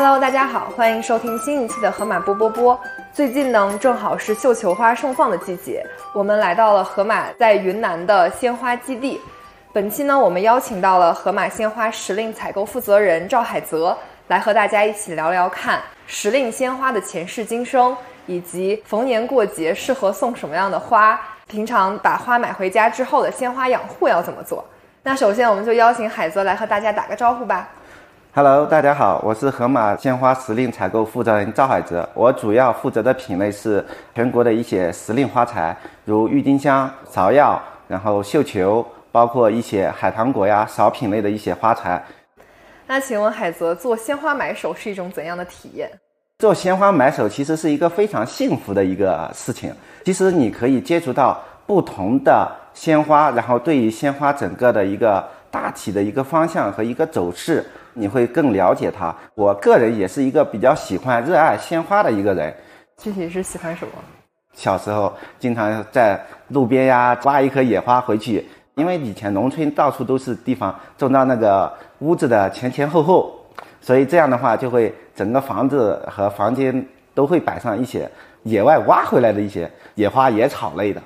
Hello，大家好，欢迎收听新一期的河马波波波。最近呢，正好是绣球花盛放的季节，我们来到了河马在云南的鲜花基地。本期呢，我们邀请到了河马鲜花时令采购负责人赵海泽，来和大家一起聊聊看时令鲜花的前世今生，以及逢年过节适合送什么样的花。平常把花买回家之后的鲜花养护要怎么做？那首先，我们就邀请海泽来和大家打个招呼吧。Hello，大家好，我是河马鲜花时令采购负责人赵海泽。我主要负责的品类是全国的一些时令花材，如郁金香、芍药，然后绣球，包括一些海棠果呀、少品类的一些花材。那请问海泽做鲜花买手是一种怎样的体验？做鲜花买手其实是一个非常幸福的一个事情。其实你可以接触到不同的鲜花，然后对于鲜花整个的一个大体的一个方向和一个走势，你会更了解它。我个人也是一个比较喜欢、热爱鲜花的一个人。具体是喜欢什么？小时候经常在路边呀挖一颗野花回去，因为以前农村到处都是地方，种到那个屋子的前前后后，所以这样的话就会整个房子和房间都会摆上一些。野外挖回来的一些野花野草类的，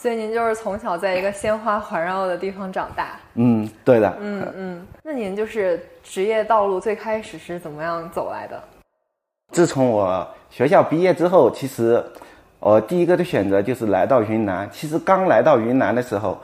所以您就是从小在一个鲜花环绕的地方长大。嗯，对的。嗯嗯，那您就是职业道路最开始是怎么样走来的？自从我学校毕业之后，其实我第一个的选择就是来到云南。其实刚来到云南的时候，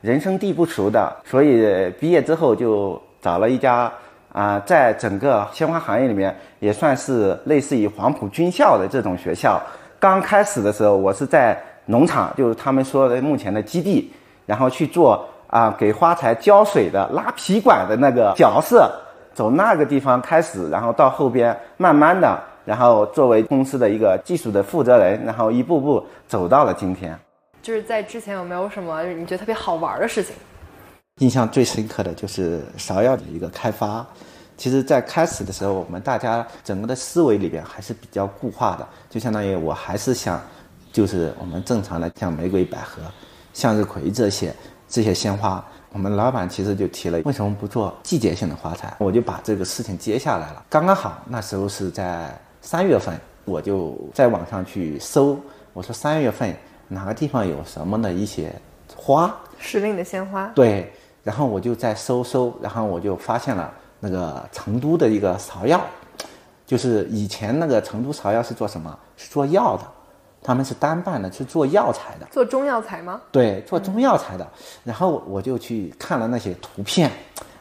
人生地不熟的，所以毕业之后就找了一家。啊，在整个鲜花行业里面，也算是类似于黄埔军校的这种学校。刚开始的时候，我是在农场，就是他们说的目前的基地，然后去做啊，给花材浇水的拉皮管的那个角色，从那个地方开始，然后到后边慢慢的，然后作为公司的一个技术的负责人，然后一步步走到了今天。就是在之前有没有什么你觉得特别好玩的事情？印象最深刻的就是芍药的一个开发。其实，在开始的时候，我们大家整个的思维里边还是比较固化的，就相当于我还是想，就是我们正常的像玫瑰、百合、向日葵这些这些鲜花。我们老板其实就提了，为什么不做季节性的花材？我就把这个事情接下来了。刚刚好那时候是在三月份，我就在网上去搜，我说三月份哪个地方有什么的一些花，时令的鲜花。对。然后我就在搜搜，然后我就发现了那个成都的一个芍药，就是以前那个成都芍药是做什么？是做药的，他们是单办的，是做药材的。做中药材吗？对，做中药材的。然后我就去看了那些图片，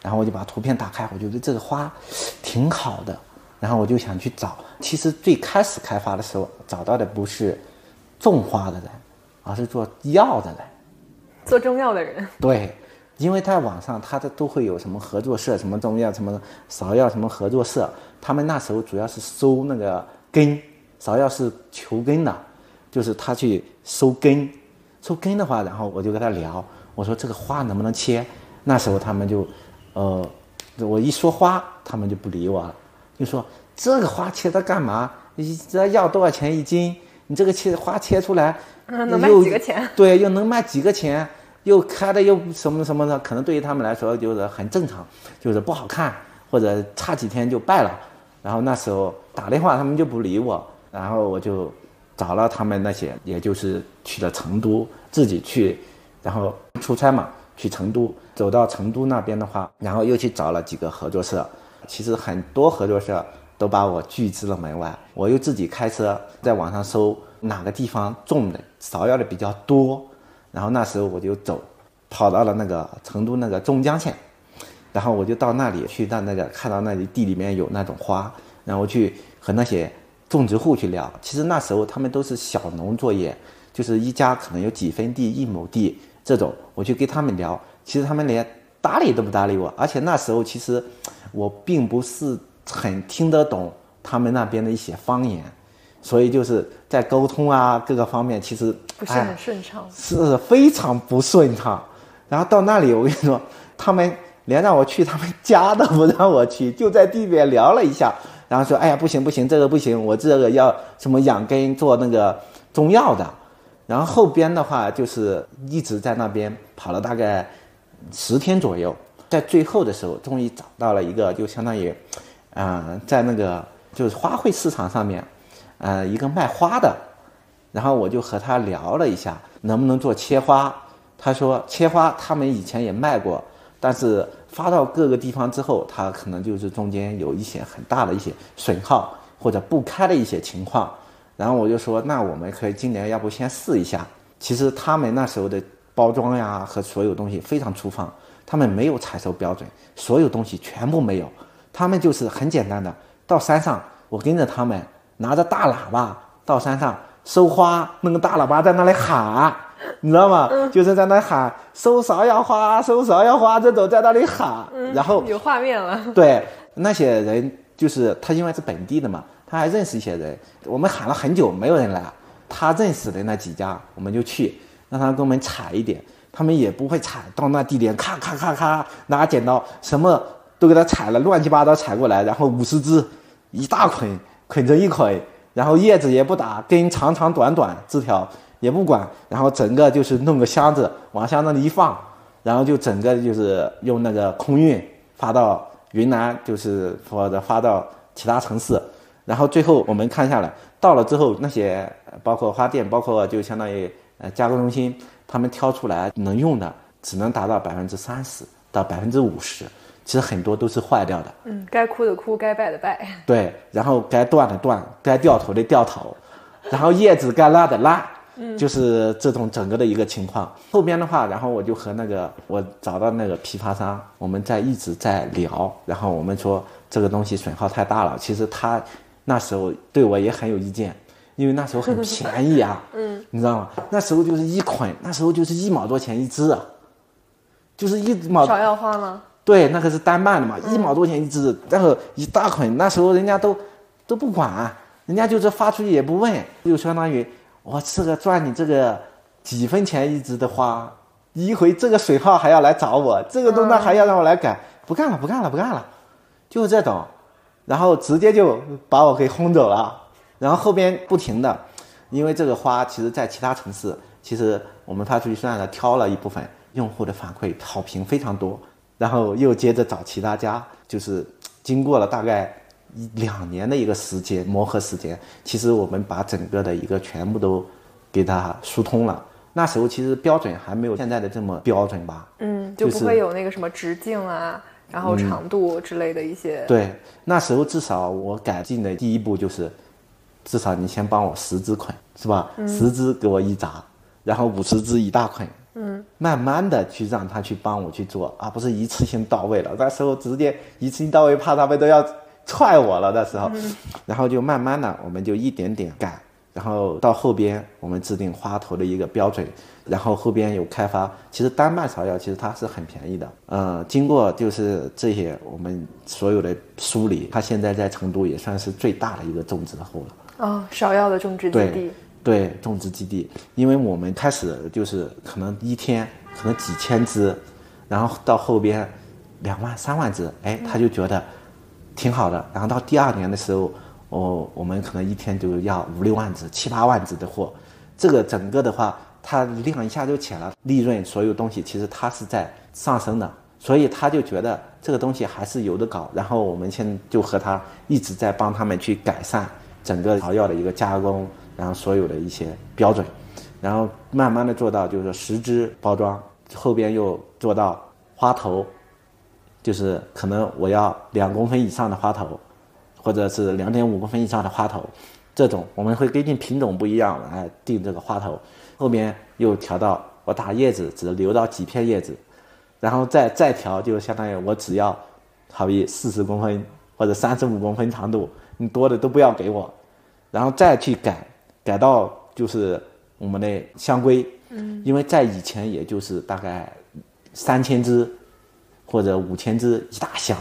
然后我就把图片打开，我觉得这个花挺好的，然后我就想去找。其实最开始开发的时候找到的不是种花的人，而是做药的人，做中药的人。对。因为在网上，他的都会有什么合作社，什么中药，什么芍药，什么合作社。他们那时候主要是收那个根，芍药是求根的，就是他去收根，收根的话，然后我就跟他聊，我说这个花能不能切？那时候他们就，呃，我一说花，他们就不理我了，就说这个花切它干嘛？你这要多少钱一斤？你这个切花切出来，嗯能卖几个钱？对，又能卖几个钱？又开的又什么什么的，可能对于他们来说就是很正常，就是不好看或者差几天就败了。然后那时候打电话他们就不理我，然后我就找了他们那些，也就是去了成都，自己去，然后出差嘛，去成都，走到成都那边的话，然后又去找了几个合作社，其实很多合作社都把我拒之了门外。我又自己开车在网上搜哪个地方种的芍药的比较多。然后那时候我就走，跑到了那个成都那个中江县，然后我就到那里去到那个看到那里地里面有那种花，然后去和那些种植户去聊。其实那时候他们都是小农作业，就是一家可能有几分地、一亩地这种，我去跟他们聊，其实他们连搭理都不搭理我。而且那时候其实我并不是很听得懂他们那边的一些方言。所以就是在沟通啊各个方面，其实不是很顺畅，是非常不顺畅。然后到那里，我跟你说，他们连让我去他们家都不让我去，就在地面聊了一下，然后说：“哎呀，不行不行，这个不行，我这个要什么养根做那个中药的。”然后后边的话就是一直在那边跑了大概十天左右，在最后的时候，终于找到了一个，就相当于，嗯，在那个就是花卉市场上面，呃，一个卖花的，然后我就和他聊了一下，能不能做切花。他说切花他们以前也卖过，但是发到各个地方之后，它可能就是中间有一些很大的一些损耗或者不开的一些情况。然后我就说，那我们可以今年要不先试一下。其实他们那时候的包装呀和所有东西非常粗放，他们没有采收标准，所有东西全部没有。他们就是很简单的，到山上我跟着他们拿着大喇叭到山上收花，弄个大喇叭在那里喊，你知道吗？就是在那喊收芍药花，收芍药花这种在那里喊，然后有画面了。对那些人，就是他因为是本地的嘛，他还认识一些人。我们喊了很久，没有人来。他认识的那几家，我们就去，让他给我们采一点。他们也不会采，到那地点咔咔咔咔拿剪刀，什么都给他采了，乱七八糟采过来，然后五十只，一大捆捆成一捆，然后叶子也不打，根长长短短，枝条也不管，然后整个就是弄个箱子往箱子里一放，然后就整个就是用那个空运发到云南，就是或者发到其他城市。然后最后我们看下来，到了之后那些包括花店，包括就相当于呃加工中心，他们挑出来能用的只能达到百分之三十到百分之五十，其实很多都是坏掉的。嗯，该枯的枯，该败的败。对，然后该断的断，该掉头的掉头，然后叶子该烂的烂，就是这种整个的一个情况。后边的话，然后我就和那个我找到那个批发商，我们在一直在聊，然后我们说这个东西损耗太大了，其实他。那时候对我也很有意见，因为那时候很便宜啊，嗯，你知道吗？那时候就是一捆，那时候就是一毛多钱一支，就是一毛。芍药花吗？对，那个是单瓣的嘛，一毛多钱一支，然后一大捆，那时候人家都都不管，人家就是发出去也不问，就相当于我这个赚你这个几分钱一支的花，一回这个水耗还要来找我，这个东那还要让我来改，不干了，不干了，不干了，就是这种。然后直接就把我给轰走了，然后后边不停的，因为这个花其实在其他城市，其实我们发出去算了挑了一部分，用户的反馈好评非常多，然后又接着找其他家，就是经过了大概两年的一个时间磨合时间，其实我们把整个的一个全部都给它疏通了。那时候其实标准还没有现在的这么标准吧？嗯，就不会有那个什么直径啊。然后长度之类的一些，对，那时候至少我改进的第一步就是，至少你先帮我十支捆，是吧？十支给我一扎，然后五十支一大捆，嗯，慢慢的去让他去帮我去做，而不是一次性到位了。那时候直接一次性到位，怕他们都要踹我了。的时候，然后就慢慢的，我们就一点点改。然后到后边，我们制定花头的一个标准，然后后边有开发。其实丹麦芍药其实它是很便宜的，呃，经过就是这些我们所有的梳理，它现在在成都也算是最大的一个种植户了。哦，芍药的种植基地。对，种植基地，因为我们开始就是可能一天可能几千只，然后到后边两万、三万只，哎，他就觉得挺好的。然后到第二年的时候。哦，我们可能一天就要五六万只、七八万只的货，这个整个的话，它量一下就起来了，利润所有东西其实它是在上升的，所以他就觉得这个东西还是有的搞。然后我们现在就和他一直在帮他们去改善整个草药的一个加工，然后所有的一些标准，然后慢慢的做到就是说十支包装，后边又做到花头，就是可能我要两公分以上的花头。或者是两点五公分以上的花头，这种我们会根据品种不一样来定这个花头。后面又调到我打叶子只留到几片叶子，然后再再调，就相当于我只要，好比四十公分或者三十五公分长度，你多的都不要给我，然后再去改，改到就是我们的香龟，嗯，因为在以前也就是大概三千只或者五千只一大箱。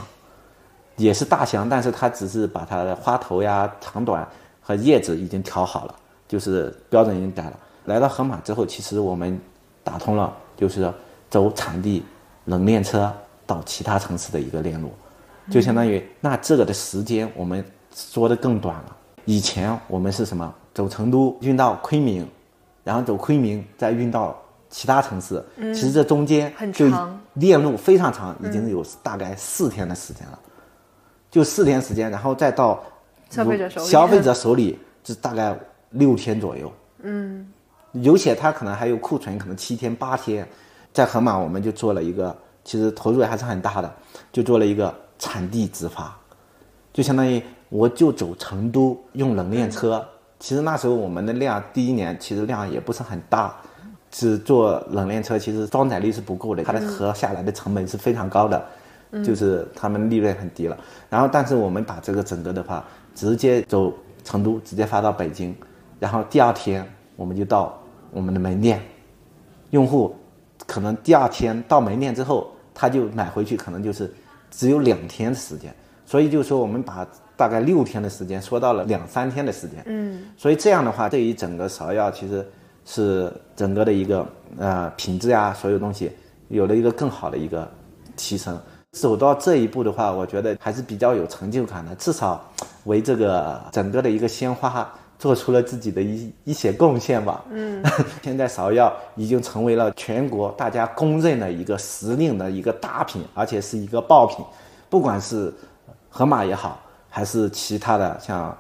也是大箱，但是它只是把它的花头呀、长短和叶子已经调好了，就是标准已经改了。来到盒马之后，其实我们打通了，就是走产地冷链车到其他城市的一个链路，就相当于那这个的时间我们说的更短了。以前我们是什么？走成都运到昆明，然后走昆明再运到其他城市，其实这中间就链路非常长，已经有大概四天的时间了。就四天时间，然后再到消费者手里消费者手里是大概六天左右。嗯，有些他可能还有库存，可能七天八天。在盒马，我们就做了一个，其实投入还是很大的，就做了一个产地直发，就相当于我就走成都用冷链车。其实那时候我们的量第一年其实量也不是很大，只做冷链车，其实装载力是不够的，它的合下来的成本是非常高的，就是他们利润很低了。然后，但是我们把这个整个的话，直接走成都，直接发到北京，然后第二天我们就到我们的门店，用户可能第二天到门店之后，他就买回去，可能就是只有两天的时间。所以就是说，我们把大概六天的时间缩到了两三天的时间。嗯，所以这样的话，对于整个芍药其实是整个的一个呃品质呀，所有东西有了一个更好的一个提升。走到这一步的话，我觉得还是比较有成就感的，至少为这个整个的一个鲜花做出了自己的一一些贡献吧。嗯，现在芍药已经成为了全国大家公认的一个时令的一个大品，而且是一个爆品，不管是盒马也好，还是其他的像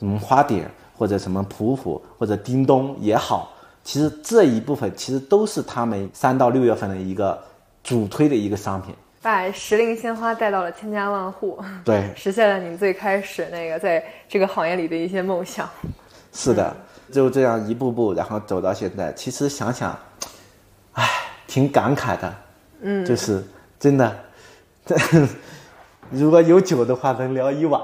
什么花点或者什么普普或者叮咚也好，其实这一部分其实都是他们三到六月份的一个主推的一个商品。把时令鲜花带到了千家万户，对，实现了您最开始那个在这个行业里的一些梦想。是的，就这样一步步，然后走到现在。其实想想，唉，挺感慨的。嗯，就是真的，如果有酒的话，能聊一晚。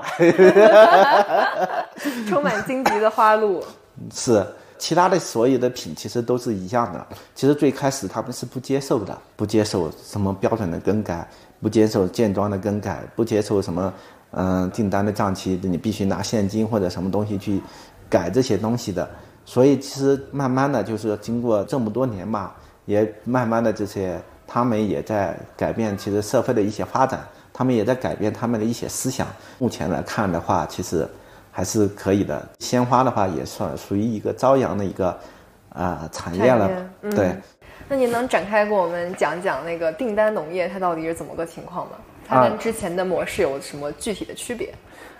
充满荆棘的花路。是，其他的所有的品其实都是一样的。其实最开始他们是不接受的，不接受什么标准的更改，不接受建装的更改，不接受什么嗯、订单的账期你必须拿现金或者什么东西去改这些东西的。所以其实慢慢的就是经过这么多年嘛，也慢慢的这些他们也在改变，其实社会的一些发展，他们也在改变他们的一些思想。目前来看的话，其实还是可以的。鲜花的话也算属于一个朝阳的一个啊、产业了对。那您能展开给我们讲讲那个订单农业它到底是怎么个情况吗？它啊跟之前的模式有什么具体的区别？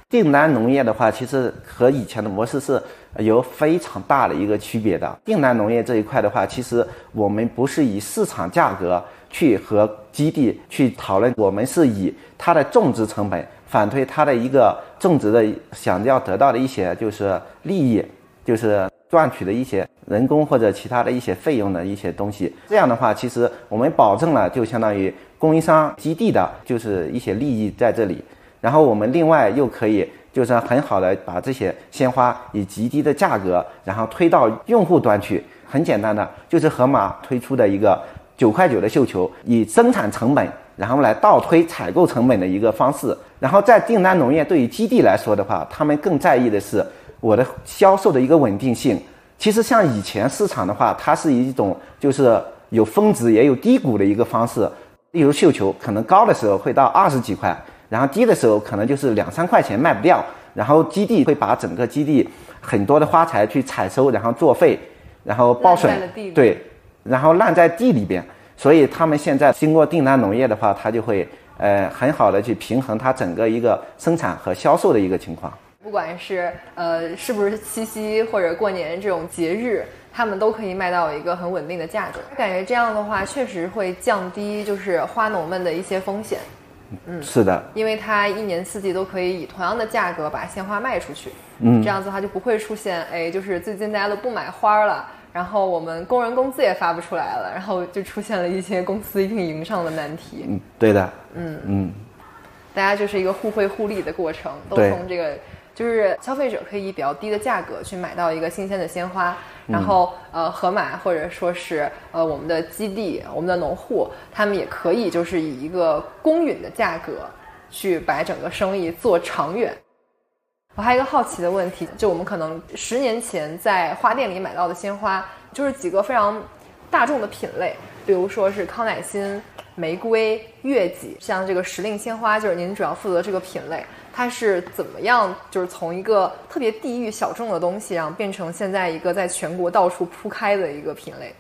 订单农业的话，其实和以前的模式是有非常大的一个区别的。订单农业这一块的话，其实我们不是以市场价格去和基地去讨论，我们是以它的种植成本反推它的一个种植的想要得到的一些就是利益，就是赚取的一些人工或者其他的一些费用的一些东西。这样的话，其实我们保证了就相当于供应商基地的就是一些利益在这里。然后我们另外又可以就是很好的把这些鲜花以极低的价格，然后推到用户端去。很简单的，就是盒马推出的一个九块九的绣球，以生产成本然后来倒推采购成本的一个方式。然后在订单农业对于基地来说的话，他们更在意的是我的销售的一个稳定性。其实像以前市场的话，它是一种就是有峰值也有低谷的一个方式。例如绣球，可能高的时候会到二十几块，然后低的时候可能就是两三块钱卖不掉。然后基地会把整个基地很多的花材去采收，然后作废，然后报损对，然后烂在地里边。所以他们现在经过订单农业的话，它就会呃很好的去平衡它整个一个生产和销售的一个情况。不管是呃是不是七夕或者过年这种节日，他们都可以卖到一个很稳定的价格。感觉这样的话，确实会降低就是花农们的一些风险，嗯是的，因为它一年四季都可以以同样的价格把鲜花卖出去。嗯，这样子的话就不会出现哎，就是最近大家都不买花了。然后我们工人工资也发不出来了，然后就出现了一些公司运营上的难题。嗯，对的，嗯。嗯。大家就是一个互惠互利的过程，都从这个就是消费者可以以比较低的价格去买到一个新鲜的鲜花，然后呃盒马或者说是呃我们的基地、我们的农户，他们也可以就是以一个公允的价格去把整个生意做长远。我还有一个好奇的问题，就我们可能十年前在花店里买到的鲜花，就是几个非常大众的品类，比如说是康乃馨、玫瑰、月季，像这个时令鲜花，就是您主要负责这个品类，它是怎么样，就是从一个特别地域小众的东西，然后变成现在一个在全国到处铺开的一个品类？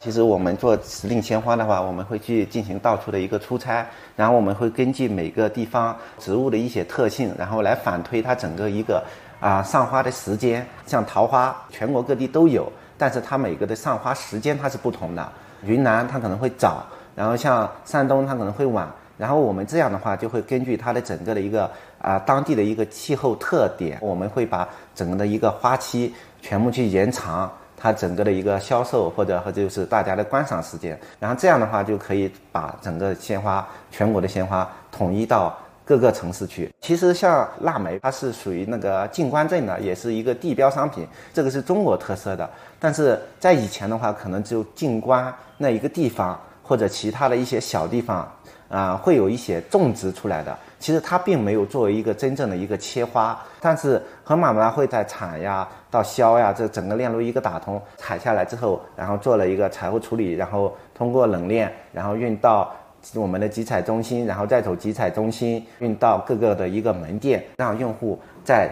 其实我们做时令鲜花的话，我们会去进行到处的一个出差，然后我们会根据每个地方植物的一些特性，然后来反推它整个一个啊上花的时间。像桃花，全国各地都有，但是它每个的上花时间它是不同的。云南它可能会早，然后像山东它可能会晚。然后我们这样的话，就会根据它的整个的一个啊当地的一个气候特点，我们会把整个的一个花期全部去延长。它整个的一个销售或者和就是大家的观赏时间，然后这样的话就可以把整个鲜花全国的鲜花统一到各个城市去。其实像腊梅，它是属于那个静观镇的，也是一个地标商品，这个是中国特色的。但是在以前的话，可能只有静观那一个地方或者其他的一些小地方啊，会有一些种植出来的。其实它并没有作为一个真正的一个切花，但是河马呢会在产呀到销呀这整个链路一个打通，采下来之后，然后做了一个采后处理，然后通过冷链，然后运到我们的集采中心，然后再走集采中心运到各个的一个门店，让用户在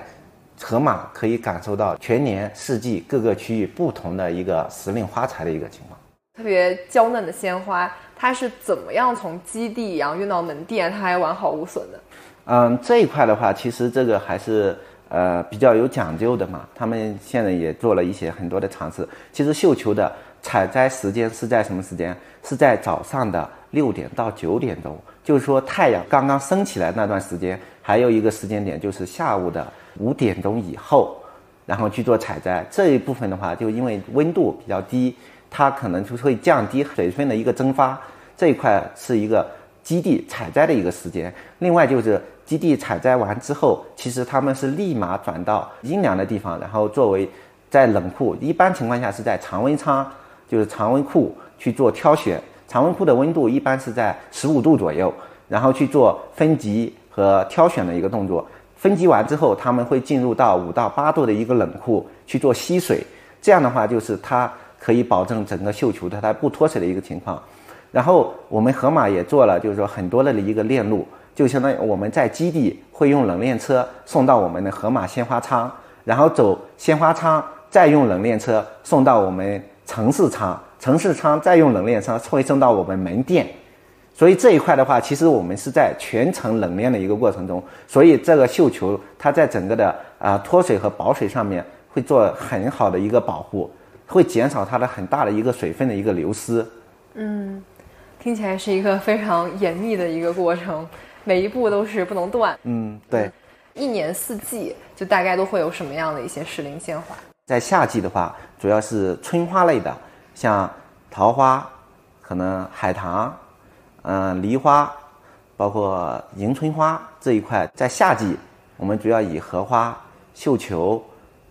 河马可以感受到全年四季各个区域不同的一个时令花材的一个情况。特别娇嫩的鲜花。它是怎么样从基地然后运到门店，它还完好无损的？嗯，这一块的话，其实这个还是呃比较有讲究的嘛。他们现在也做了一些很多的尝试。其实绣球的采摘时间是在什么时间？是在早上的六点到九点钟，就是说太阳刚刚升起来那段时间。还有一个时间点就是下午的五点钟以后，然后去做采摘。这一部分的话，就因为温度比较低。它可能就会降低水分的一个蒸发，这一块是一个基地采摘的一个时间。另外就是基地采摘完之后，其实他们是立马转到阴凉的地方，然后作为在冷库，一般情况下是在常温仓，就是常温库去做挑选。常温库的温度一般是在十五度左右，然后去做分级和挑选的一个动作。分级完之后，他们会进入到五到八度的一个冷库去做吸水。这样的话，就是它。可以保证整个绣球的它不脱水的一个情况，然后我们河马也做了，就是说很多的一个链路，就相当于我们在基地会用冷链车送到我们的河马鲜花仓，然后走鲜花仓，再用冷链车送到我们城市仓，城市仓再用冷链车会送到我们门店，所以这一块的话，其实我们是在全程冷链的一个过程中，所以这个绣球它在整个的啊脱水和保水上面会做很好的一个保护。会减少它的很大的一个水分的一个流失。嗯，听起来是一个非常严密的一个过程，每一步都是不能断。嗯，对。一年四季就大概都会有什么样的一些时令鲜花？在夏季的话，主要是春花类的，像桃花，可能海棠，嗯，梨花，包括迎春花这一块。在夏季，我们主要以荷花、绣球，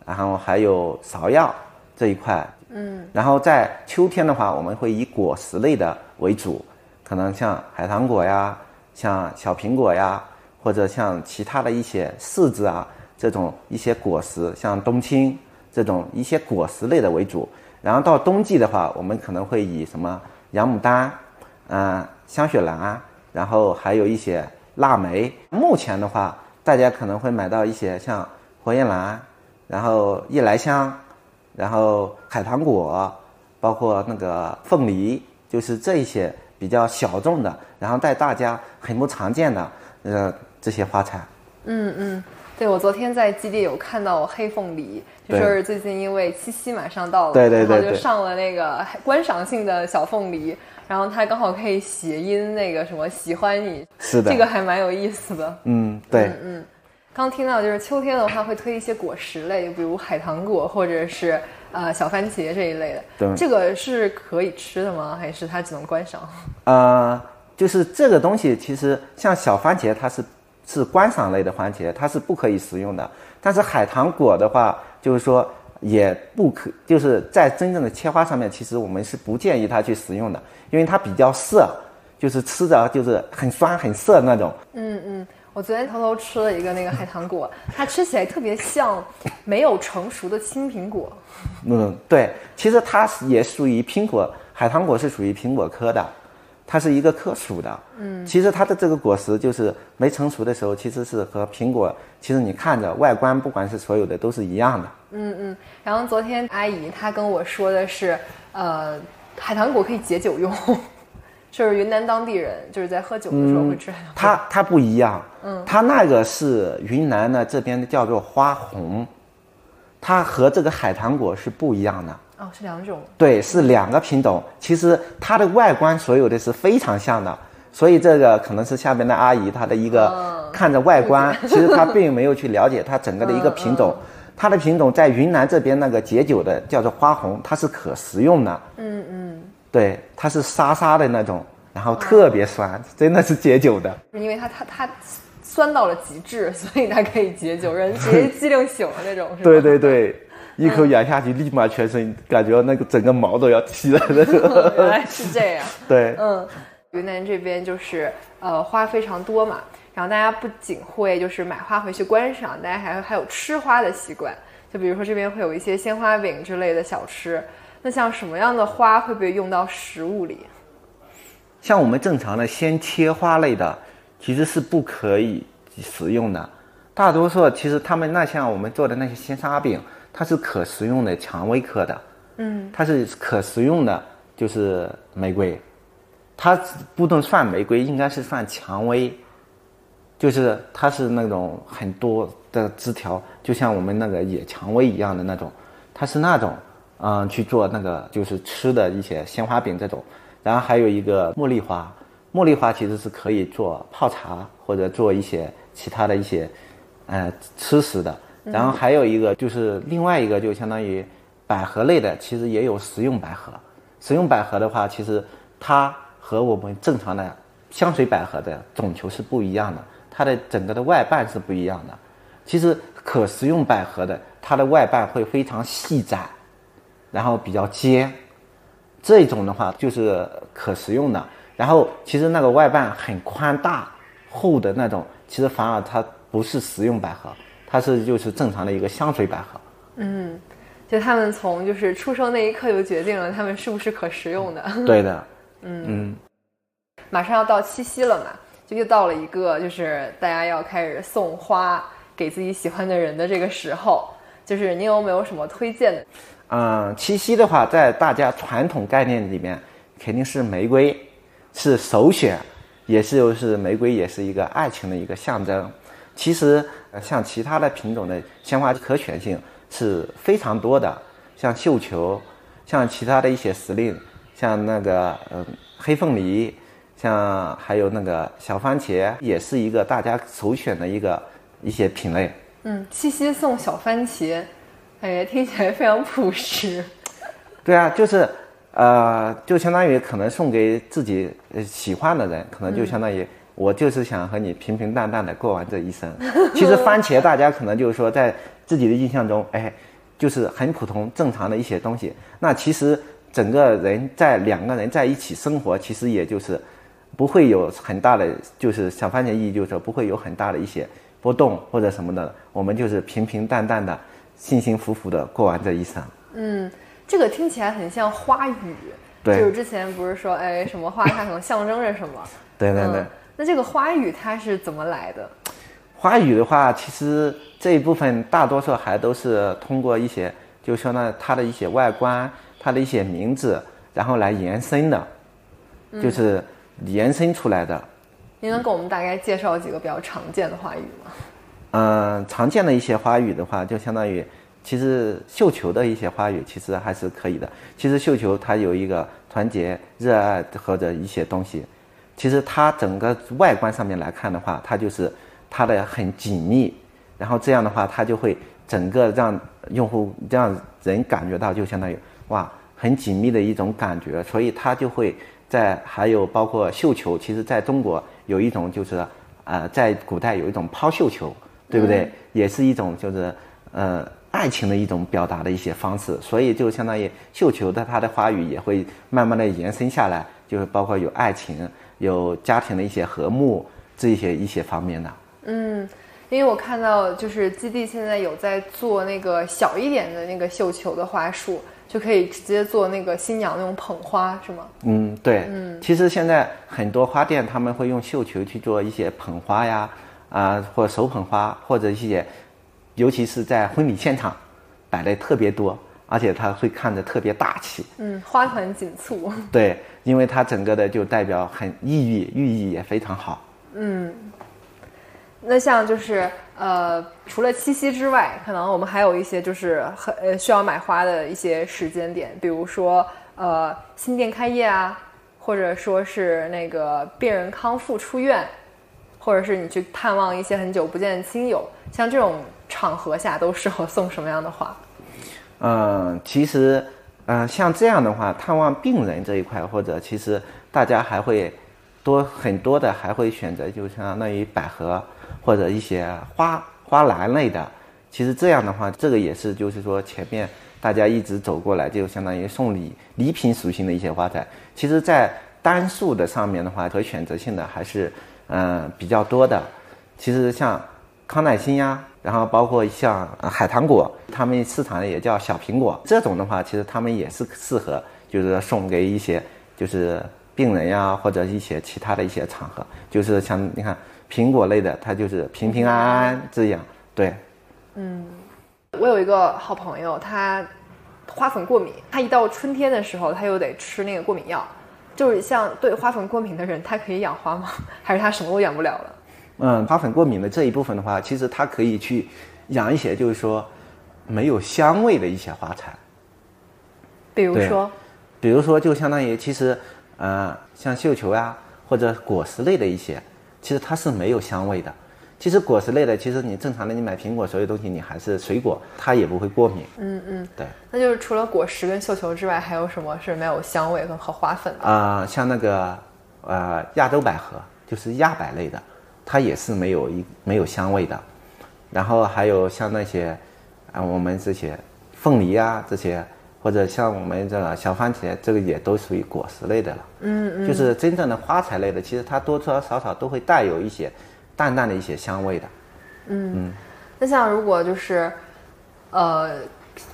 然后还有芍药。这一块，嗯，然后在秋天的话，我们会以果实类的为主，可能像海棠果呀，像小苹果呀，或者像其他的一些柿子啊，这种一些果实，像冬青这种一些果实类的为主。然后到冬季的话，我们可能会以什么洋牡丹，嗯，香雪兰，然后还有一些腊梅。目前的话，大家可能会买到一些像火焰兰，然后夜来香。然后海棠果，包括那个凤梨，就是这一些比较小众的，然后带大家很不常见的呃这些花材。嗯嗯，对我昨天在基地有看到黑凤梨，就说是最近因为七夕马上到了，对对对，然后就上了那个观赏性的小凤梨，然后它刚好可以谐音那个什么喜欢你，是的，这个还蛮有意思的。嗯，对，嗯。刚听到就是秋天的话会推一些果实类，比如海棠果或者是呃小番茄这一类的。对，这个是可以吃的吗？还是它只能观赏？呃，就是这个东西其实像小番茄，它是是观赏类的番茄，它是不可以食用的。但是海棠果的话，就是说也不可，就是在真正的切花上面，其实我们是不建议它去食用的，因为它比较涩，就是吃着就是很酸很涩那种。嗯嗯。我昨天偷偷吃了一个那个海棠果，它吃起来特别像没有成熟的青苹果。嗯，对，其实它也属于苹果，海棠果是属于苹果科的，它是一个科属的。嗯，其实它的这个果实就是没成熟的时候，其实是和苹果，其实你看着外观，不管是所有的都是一样的。嗯嗯。然后昨天阿姨她跟我说的是，呃。海棠果可以解酒用，就是云南当地人就是在喝酒的时候会吃海。它它不一样，嗯，它那个是云南的这边的叫做花红，它和这个海棠果是不一样的。哦，是两种。对，是两个品种。其实它的外观所有的是非常像的，所以这个可能是下边的阿姨她的一个看着外观，其实她并没有去了解它整个的一个品种。它的品种在云南这边那个解酒的叫做花红，它是可食用的。嗯嗯，对，它是沙沙的那种，然后特别酸，真的是解酒的。因为它它它酸到了极致，所以它可以解酒，人直接机灵醒了那种？对对对，一口咬下去，立马全身感觉那个整个毛都要起来了。原 来是这样。对，嗯，云南这边就是呃花非常多嘛，然后大家不仅会就是买花回去观赏，大家还还有吃花的习惯。就比如说这边会有一些鲜花饼之类的小吃，那像什么样的花会被用到食物里？像我们正常的鲜切花类的，其实是不可以食用的。大多数其实他们那像我们做的那些鲜沙饼，它是可食用的蔷薇科的，嗯，它是可食用的，就是玫瑰，它不能算玫瑰，应该是算蔷薇，就是它是那种很多的枝条，就像我们那个野蔷薇一样的那种，它是那种，嗯，去做那个就是吃的一些鲜花饼这种。然后还有一个茉莉花，茉莉花其实是可以做泡茶或者做一些其他的一些，呃，吃食的。然后还有一个就是另外一个就相当于百合类的，其实也有食用百合。食用百合的话，其实它和我们正常的香水百合的种球是不一样的，它的整个的外瓣是不一样的。其实可食用百合的，它的外瓣会非常细窄，然后比较尖。这种的话就是可食用的，然后其实那个外瓣很宽大厚的那种，其实反而它不是食用百合，它是就是正常的一个香水百合。嗯，就他们从就是出生那一刻就决定了他们是不是可食用的。对的，嗯嗯，马上要到七夕了嘛，就又到了一个就是大家要开始送花给自己喜欢的人的这个时候，就是你有没有什么推荐的？嗯，七夕的话，在大家传统概念里面，肯定是玫瑰是首选，也是又是玫瑰，也是一个爱情的一个象征。其实，像其他的品种的鲜花可选性是非常多的，像绣球，像其他的一些时令，像那个嗯黑凤梨，像还有那个小番茄，也是一个大家首选的一个一些品类。嗯，七夕送小番茄，感觉听起来非常朴实。对啊，就是，呃，就相当于可能送给自己呃喜欢的人，可能就相当于我就是想和你平平淡淡的过完这一生。其实番茄大家可能就是说在自己的印象中，哎，就是很普通正常的一些东西。那其实整个人在两个人在一起生活，其实也就是不会有很大的，就是小番茄意义就是说不会有很大的一些波动或者什么的，我们就是平平淡淡的、幸幸福福的过完这一生。嗯，这个听起来很像花语，对就是之前不是说，哎，什么花它可能象征着什么？对对对。嗯，那这个花语它是怎么来的？花语的话，其实这一部分大多数还都是通过一些，就说呢，它的一些外观、它的一些名字，然后来延伸的，就是延伸出来的。您能给我们大概介绍几个比较常见的花语吗？嗯，常见的一些花语的话，就相当于其实绣球的一些花语，其实还是可以的。其实绣球它有一个团结、热爱或者一些东西，其实它整个外观上面来看的话，它就是它的很紧密，然后这样的话，它就会整个让用户让人感觉到就相当于哇很紧密的一种感觉，所以它就会在还有包括绣球，其实在中国有一种就是呃在古代有一种抛绣球，对不对？也是一种就是呃爱情的一种表达的一些方式，所以就相当于绣球的它的花语也会慢慢的延伸下来，就是包括有爱情、有家庭的一些和睦这些一些方面的。嗯，因为我看到就是基地现在有在做那个小一点的那个绣球的花束，就可以直接做那个新娘那种捧花，是吗？嗯，对，嗯其实现在很多花店他们会用绣球去做一些捧花呀，啊、或手捧花，或者一些，尤其是在婚礼现场摆的特别多而且它会看着特别大气。嗯，花团锦簇。对，因为它整个的就代表很意义，寓意也非常好。嗯，那像就是呃，除了七夕之外，可能我们还有一些就是很呃需要买花的一些时间点，比如说呃新店开业啊，或者说是那个病人康复出院，或者是你去探望一些很久不见的亲友，像这种场合下都适合送什么样的花？嗯，其实，嗯，像这样的话，探望病人这一块，或者其实大家还会多很多的，还会选择就相当于百合或者一些花花篮类的。其实这样的话，这个也是就是说前面大家一直走过来，就相当于送礼礼品属性的一些花材。其实，在单数的上面的话，可选择性的还是嗯比较多的。其实像康乃馨呀。然后包括像海棠果，他们市场也叫小苹果，这种的话，其实他们也是适合，就是送给一些就是病人呀，或者一些其他的一些场合，就是像你看苹果类的，它就是平平安安这样。对，嗯，我有一个好朋友，他花粉过敏，他一到春天的时候，他又得吃那个过敏药，就是像对花粉过敏的人，他可以养花吗？还是他什么都养不了了？嗯，花粉过敏的这一部分的话，其实它可以去养一些，就是说没有香味的一些花材。比如说，比如说，就相当于其实，呃，像绣球呀，或者果实类的一些，其实它是没有香味的。其实果实类的，其实你正常的你买苹果，所有东西你还是水果，它也不会过敏。嗯嗯，对。那就是除了果实跟绣球之外，还有什么是没有香味和和花粉的？啊，像那个呃亚洲百合，就是亚百类的。它也是没有一没有香味的，然后还有像那些，啊，我们这些凤梨啊这些，或者像我们这个小番茄，这个也都属于果实类的了。嗯嗯。就是真正的花材类的，其实它多多少少都会带有一些淡淡的一些香味的。嗯嗯。那像如果就是，呃，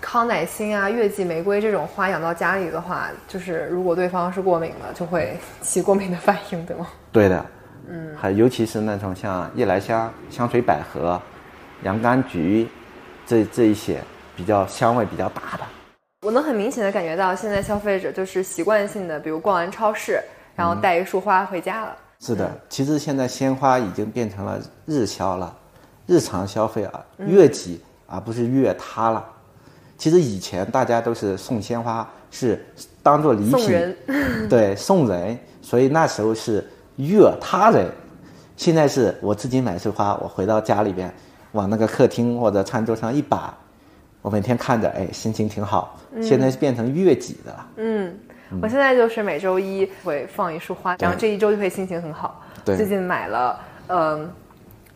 康乃馨啊、月季玫瑰这种花养到家里的话，就是如果对方是过敏的，就会起过敏的反应，对吗？对的。嗯，还尤其是那种像夜来香、香水百合、洋甘菊，这这一些比较香味比较大的。我能很明显的感觉到，现在消费者就是习惯性的，比如逛完超市，然后带一束花回家了。是的，其实现在鲜花已经变成了日销了，日常消费啊，悦己而不是悦他了。其实以前大家都是送鲜花，是当做礼品，对，送人，所以那时候是。悦他人，现在是我自己买束花，我回到家里边，往那个客厅或者餐桌上一摆，我每天看着，哎，心情挺好。现在是变成悦己的了。嗯，我现在就是每周一会放一束花，然后这一周就会心情很好。对，最近买了，嗯，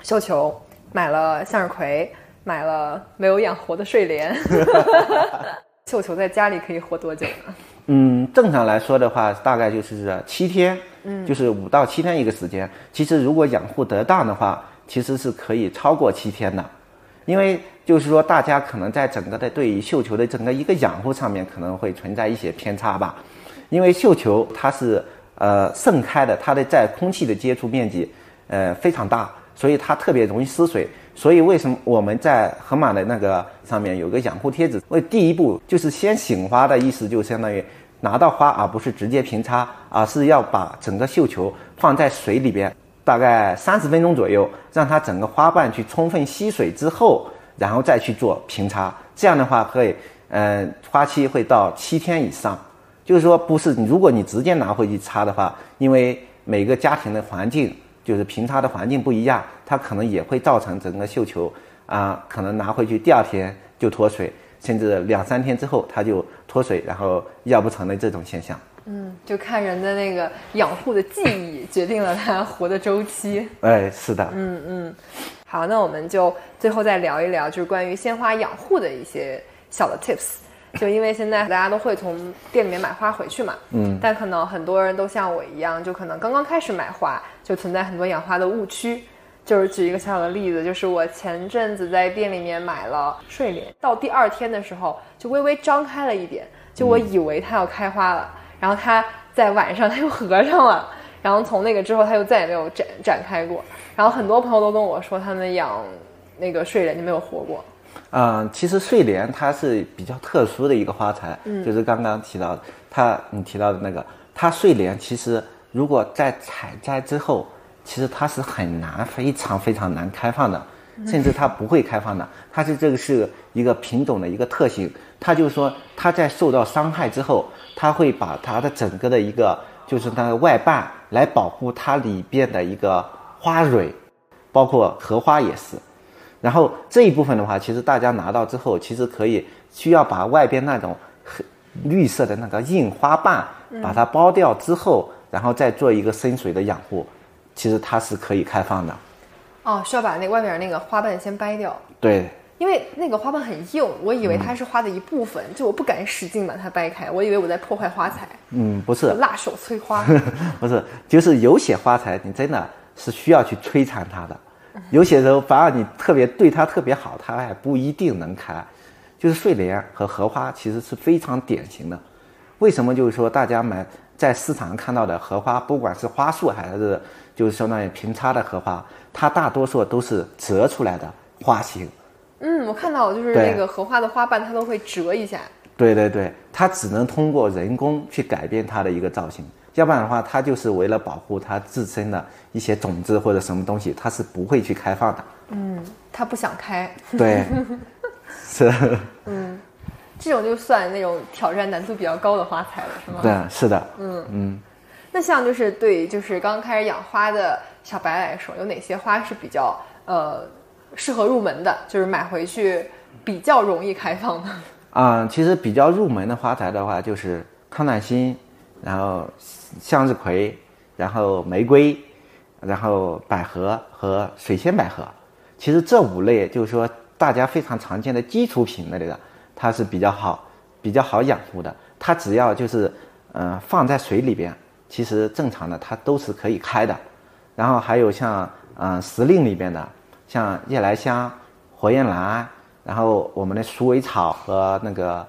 绣球，买了向日葵，买了没有养活的睡莲。绣球在家里可以活多久呢？嗯，正常来说的话，大概就是七天。嗯，就是五到七天一个时间。其实如果养护得当的话，其实是可以超过七天的。因为就是说，大家可能在整个的对于绣球的整个一个养护上面可能会存在一些偏差吧。因为绣球它是呃盛开的，它的在空气的接触面积呃非常大，所以它特别容易失水。所以为什么我们在河马的那个上面有个养护贴纸？为第一步就是先醒花的意思，就相当于。拿到花，而不是直接平插，而是要把整个绣球放在水里边，大概三十分钟左右，让它整个花瓣去充分吸水之后，然后再去做平插。这样的话会，嗯，花期会到七天以上。就是说，不是如果你直接拿回去插的话，因为每个家庭的环境，就是平插的环境不一样，它可能也会造成整个绣球啊，可能拿回去第二天就脱水。甚至两三天之后，它就脱水，然后要不成的这种现象。嗯，就看人的那个养护的技艺，决定了它活的周期。哎，是的。嗯嗯。好，那我们就最后再聊一聊，就是关于鲜花养护的一些小的 tips。就因为现在大家都会从店里面买花回去嘛。嗯。但可能很多人都像我一样，就可能刚刚开始买花，就存在很多养花的误区。就是举一个小小的例子，就是我前阵子在店里面买了睡莲，到第二天的时候就微微张开了一点，就我以为它要开花了，然后它在晚上它又合上了，然后从那个之后它又再也没有展展开过，然后很多朋友都跟我说他们养那个睡莲就没有活过，嗯，其实睡莲它是比较特殊的一个花材，就是刚刚提到的，它你提到的那个，它睡莲其实如果在采摘之后，其实它是很难，非常非常难开放的，甚至它不会开放的。它是这个是一个品种的一个特性，它就是说它在受到伤害之后，它会把它的整个的一个就是它的外瓣来保护它里边的一个花蕊，包括荷花也是。然后这一部分的话，其实大家拿到之后，其实可以需要把外边那种黑绿色的那个硬花瓣把它剥掉之后，然后再做一个深水的养护，其实它是可以开放的。哦，需要把那外面那个花瓣先掰掉，对，因为那个花瓣很硬，我以为它是花的一部分，就我不敢使劲把它掰开，我以为我在破坏花材，嗯，不是，辣手摧花。不是，就是有些花材你真的是需要去摧残它的，有些时候反而你特别对它特别好，它还不一定能开。就是睡莲和荷花其实是非常典型的。为什么就是说大家买在市场上看到的荷花，不管是花束还是就是相当于平插的荷花，它大多数都是折出来的花型。嗯，我看到就是那个荷花的花瓣，它都会折一下。对对对，它只能通过人工去改变它的一个造型，要不然的话，它就是为了保护它自身的一些种子或者什么东西，它是不会去开放的。嗯它不想开，对，是，嗯这种就算那种挑战难度比较高的花材了，是吗？对，是的。嗯嗯那像就是对就是刚开始养花的小白来说，有哪些花是比较呃适合入门的？就是买回去比较容易开放的。啊、其实比较入门的花材的话，就是康乃馨，然后向日葵，然后玫瑰，然后百合和水仙百合。其实这五类就是说大家非常常见的基础品类的，它是比较好、比较好养护的。它只要就是嗯、放在水里边，其实正常的它都是可以开的。然后还有像嗯、时令里边的，像夜来香、火焰兰，然后我们的鼠尾草和那个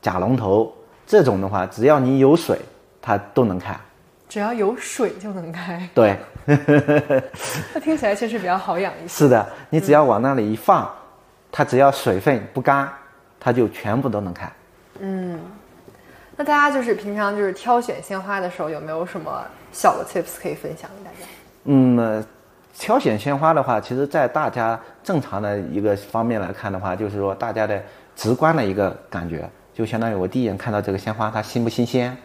假龙头这种的话，只要你有水，它都能开。只要有水就能开，对，那听起来确实比较好养一些。是的，你只要往那里一放，它只要水分不干，它就全部都能开。嗯那大家就是平常就是挑选鲜花的时候，有没有什么小的 tips 可以分享给大家？嗯，呃挑选鲜花的话，其实，在大家正常的一个方面来看的话，就是说大家的直观的一个感觉，就相当于我第一眼看到这个鲜花它新不新鲜，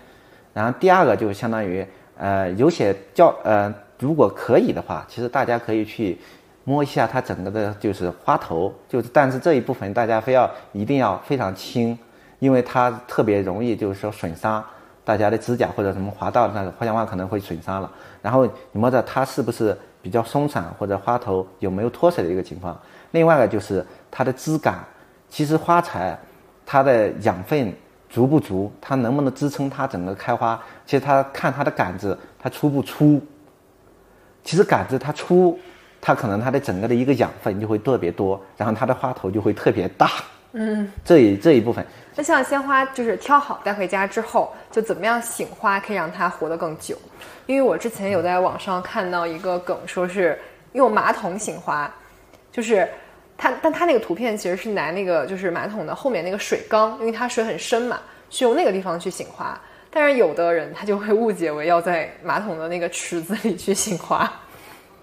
然后第二个就相当于呃有些叫呃如果可以的话，其实大家可以去摸一下它整个的就是花头，就是但是这一部分大家非要一定要非常轻，因为它特别容易就是说损伤大家的指甲或者什么滑到那个花香花可能会损伤了。然后你摸着它是不是比较松散或者花头有没有脱水的一个情况。另外一个就是它的枝干，其实花材它的养分足不足，它能不能支撑它整个开花，其实它看它的杆子它粗不粗。其实杆子它粗，它可能它的整个的一个养分就会特别多，然后它的花头就会特别大。嗯，这一这一部分那像鲜花，就是挑好带回家之后，就怎么样醒花可以让它活得更久？因为我之前有在网上看到一个梗，说是用马桶醒花，就是它，但它那个图片其实是拿那个就是马桶的后面那个水缸，因为它水很深嘛，去用那个地方去醒花。但是有的人他就会误解为要在马桶的那个池子里去醒花。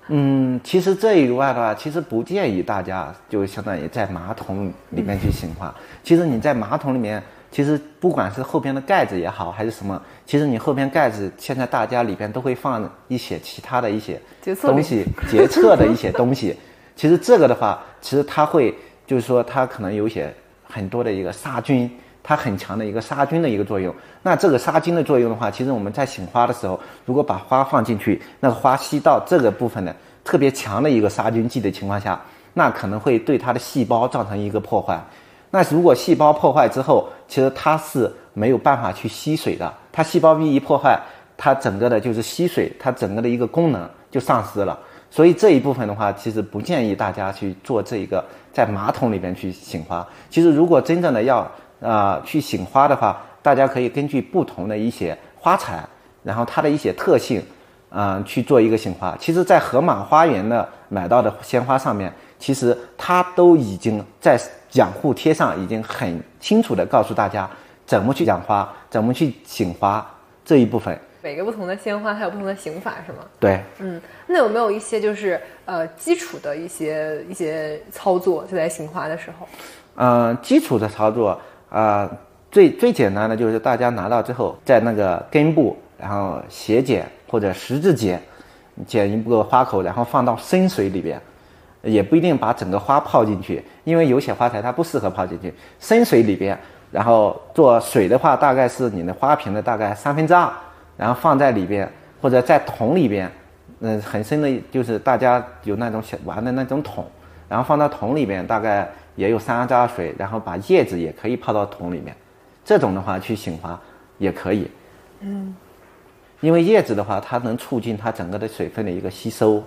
嗯，其实这一块的话，其实不建议大家就相当于在马桶里面去醒花。其实你在马桶里面，其实不管是后边的盖子也好，还是什么，其实你后边盖子现在大家里边都会放一些其他的一些东西，洁厕的一些东西。其实这个的话，其实它会就是说它可能有一些很多的一个杀菌，它很强的一个杀菌的一个作用。那这个杀菌的作用的话，其实我们在醒花的时候，如果把花放进去，那个花吸到这个部分的特别强的一个杀菌剂的情况下，那可能会对它的细胞造成一个破坏。那如果细胞破坏之后，其实它是没有办法去吸水的。它细胞壁一破坏，它整个的就是吸水，它整个的一个功能就丧失了。所以这一部分的话，其实不建议大家去做这一个在马桶里边去醒花。其实如果真正的要啊、呃去醒花的话，大家可以根据不同的一些花材，然后它的一些特性，嗯、去做一个醒花。其实，在河马花园的买到的鲜花上面，其实它都已经在养护贴上已经很清楚的告诉大家怎么去养花，怎么去醒花这一部分。每个不同的鲜花还有不同的醒法，是吗？对，嗯，那有没有一些就是呃基础的一些一些操作，就在醒花的时候？嗯，基础的操作啊、最最简单的就是大家拿到之后，在那个根部，然后斜剪或者十字剪，剪一个花口，然后放到深水里边，也不一定把整个花泡进去，因为有些花材它不适合泡进去。深水里边，然后做水的话，大概是你的花瓶的大概三分之二，然后放在里边或者在桶里边，嗯，很深的，就是大家有那种小玩的那种桶，然后放到桶里边，大概也有三分之二水，然后把叶子也可以泡到桶里面，这种的话去醒花也可以。嗯，因为叶子的话，它能促进它整个的水分的一个吸收，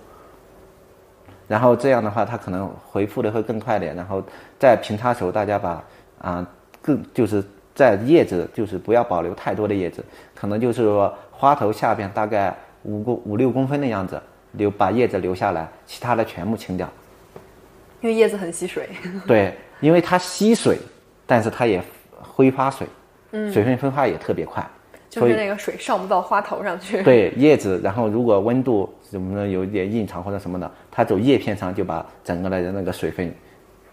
然后这样的话，它可能回复的会更快点。然后在平插时候，大家把啊、更就是在叶子就是不要保留太多的叶子，可能就是说花头下边大概五公五六公分的样子，留把叶子留下来，其他的全部清掉。因为叶子很吸水。对，因为它吸水，但是它也挥发水，水分分化也特别快，就是那个水上不到花头上去。对叶子，然后如果温度什么的有一点异常或者什么的，它走叶片上就把整个的那个水分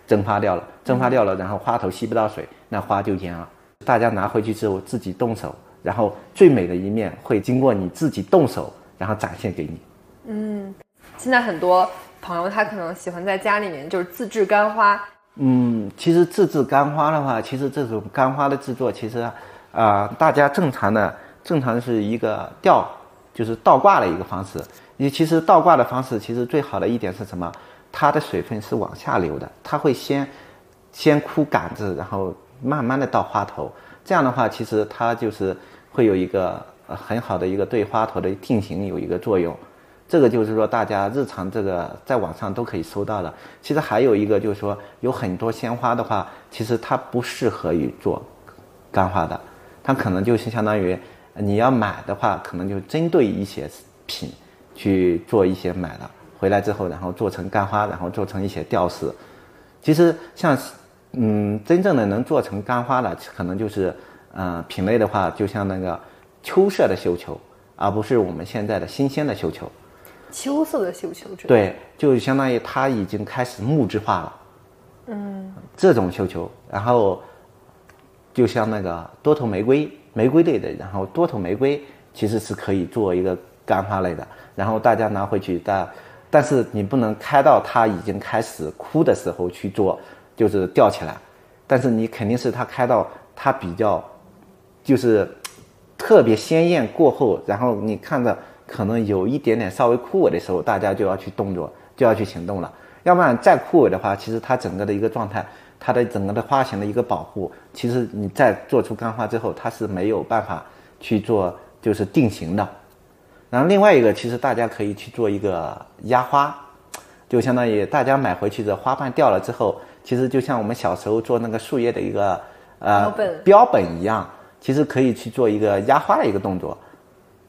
蒸发掉了，蒸发掉了，然后花头吸不到水，那花就蔫了。大家拿回去之后自己动手，然后最美的一面会经过你自己动手，然后展现给你。嗯现在很多朋友他可能喜欢在家里面就是自制干花，嗯，其实自制干花的话，其实这种干花的制作，其实啊、大家正常的正常是一个吊，就是倒挂的一个方式。你其实倒挂的方式，其实最好的一点是什么？它的水分是往下流的，它会先先枯杆子，然后慢慢的到花头。这样的话，其实它就是会有一个呃很好的一个对花头的定型有一个作用。这个就是说，大家日常这个在网上都可以搜到的。其实还有一个就是说，有很多鲜花的话，其实它不适合于做干花的，它可能就是相当于你要买的话，可能就针对一些品去做一些买的，回来之后，然后做成干花，然后做成一些吊饰。其实像嗯，真正的能做成干花的，可能就是呃品类的话，就像那个秋色的绣球，而不是我们现在的新鲜的绣球。秋色的绣球。对，就相当于它已经开始木质化了。嗯，这种绣球，然后就像那个多头玫瑰，玫瑰类的，然后多头玫瑰其实是可以做一个干花类的，然后大家拿回去，但但是你不能开到它已经开始枯的时候去做，就是吊起来，但是你肯定是它开到它比较就是特别鲜艳过后，然后你看着可能有一点点稍微枯萎的时候，大家就要去动作，就要去行动了。要不然再枯萎的话，其实它整个的一个状态，它的整个的花型的一个保护，其实你再做出干花之后，它是没有办法去做就是定型的。然后另外一个，其实大家可以去做一个压花，就相当于大家买回去的花瓣掉了之后，其实就像我们小时候做那个树叶的一个呃标本标本一样，其实可以去做一个压花的一个动作。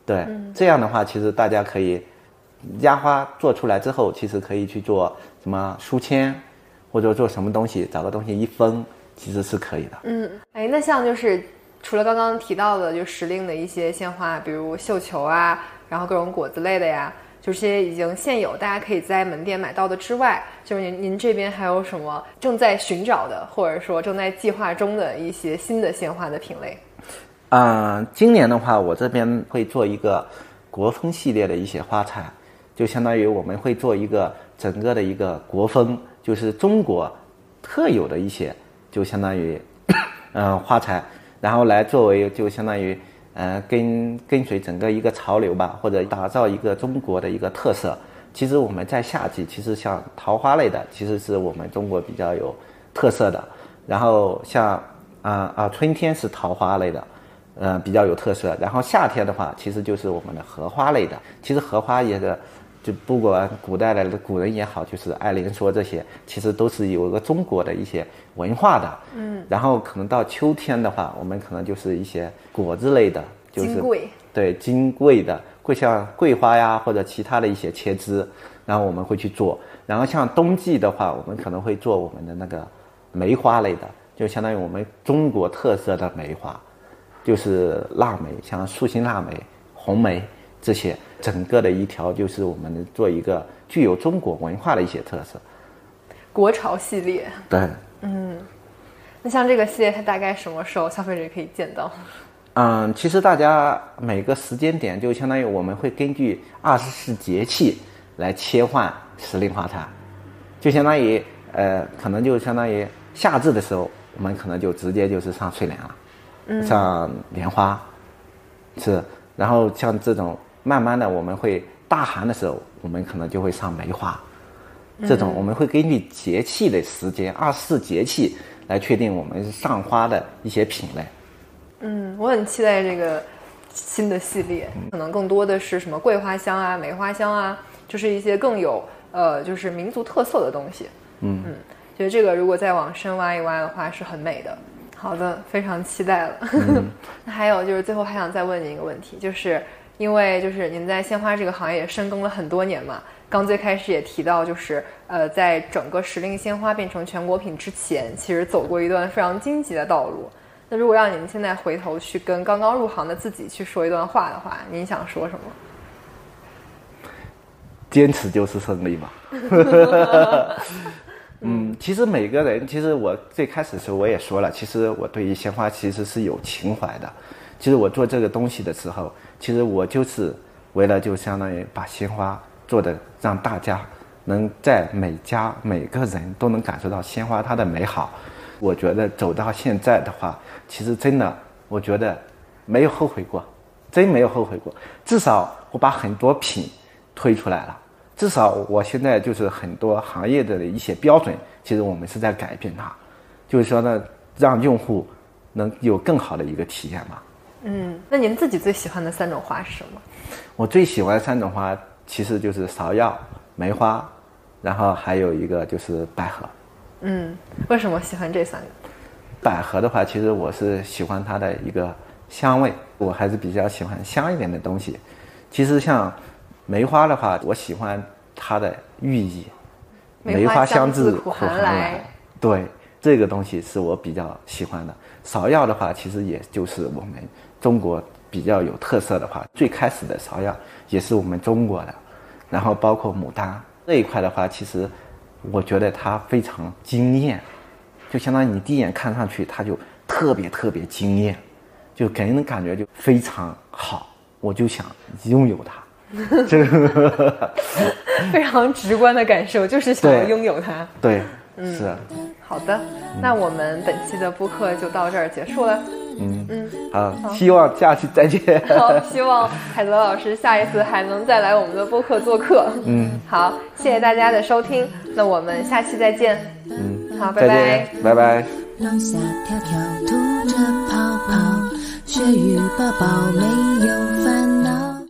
对，这样的话，其实大家可以压花做出来之后，其实可以去做什么书签，或者做什么东西，找个东西一封，其实是可以的。嗯，哎，那像就是除了刚刚提到的，就时令的一些鲜花，比如绣球啊，然后各种果子类的呀，就是些已经现有，大家可以在门店买到的之外，就是您您这边还有什么正在寻找的，或者说正在计划中的一些新的鲜花的品类？嗯、今年的话，我这边会做一个国风系列的一些花材，就相当于我们会做一个整个的一个国风，就是中国特有的一些，就相当于嗯、花材，然后来作为就相当于嗯跟跟随整个一个潮流吧，或者打造一个中国的一个特色。其实我们在夏季，其实像桃花类的，其实是我们中国比较有特色的。然后像啊啊、春天是桃花类的，嗯比较有特色。然后夏天的话，其实就是我们的荷花类的。其实荷花也是，就不管古代的古人也好，就是爱莲说这些，其实都是有一个中国的一些文化的。嗯。然后可能到秋天的话，我们可能就是一些果子类的，就是对金桂的，会像桂花呀或者其他的一些切枝，然后我们会去做。然后像冬季的话，我们可能会做我们的那个梅花类的，就相当于我们中国特色的梅花，就是腊梅，像素心腊梅、红梅这些，整个的一条就是我们做一个具有中国文化的一些特色。国潮系列，对，嗯那像这个系列，它大概什么时候消费者可以见到？嗯，其实大家每个时间点就相当于我们会根据二十四节气来切换时令花茶，就相当于呃，可能就相当于夏至的时候，我们可能就直接就是上睡莲了，嗯上莲花，是，然后像这种慢慢的我们会大寒的时候，我们可能就会上梅花，这种我们会根据节气的时间，二十四节气来确定我们上花的一些品类。嗯，我很期待这个新的系列，可能更多的是什么桂花香啊、梅花香啊，就是一些更有呃，就是民族特色的东西。嗯嗯，觉得这个如果再往深挖一挖的话，是很美的。好的，非常期待了。那 还有就是最后还想再问您一个问题，就是因为就是您在鲜花这个行业深耕了很多年嘛，刚最开始也提到，就是呃，在整个时令鲜花变成全国品之前，其实走过一段非常荆棘的道路。那如果让您现在回头去跟刚刚入行的自己去说一段话的话，您想说什么？坚持就是胜利嘛。嗯，其实每个人，其实我最开始的时候我也说了，其实我对于鲜花其实是有情怀的。其实我做这个东西的时候，其实我就是为了就相当于把鲜花做的让大家能在每家每个人都能感受到鲜花它的美好。我觉得走到现在的话，其实真的，我觉得没有后悔过，真没有后悔过。至少我把很多品推出来了，至少我现在就是很多行业的一些标准，其实我们是在改变它，就是说呢，让用户能有更好的一个体验嘛。嗯，那您自己最喜欢的三种花是什么？我最喜欢的三种花其实就是芍药、梅花，然后还有一个就是百合。嗯，为什么喜欢这三个？百合的话，其实我是喜欢它的一个香味，我还是比较喜欢香一点的东西。其实像梅花的话，我喜欢它的寓意，梅花香自苦苦寒来对，这个东西是我比较喜欢的。芍药的话，其实也就是我们中国比较有特色的话，最开始的芍药也是我们中国的。然后包括牡丹这一块的话，其实我觉得它非常惊艳，就相当于你第一眼看上去，它就特别特别惊艳，就给人的感觉就非常好，我就想拥有它。这 个 非常直观的感受就是想要拥有它。对，是，好的，那我们本期的播客就到这儿结束了。嗯嗯，好，希望下期再见。好，希望海泽老师下一次还能再来我们的播客做客。嗯，好，谢谢大家的收听，那我们下期再见。嗯，好，拜拜。拜拜。龙虾跳跳，吐着泡泡，鳕鱼宝宝没有烦恼。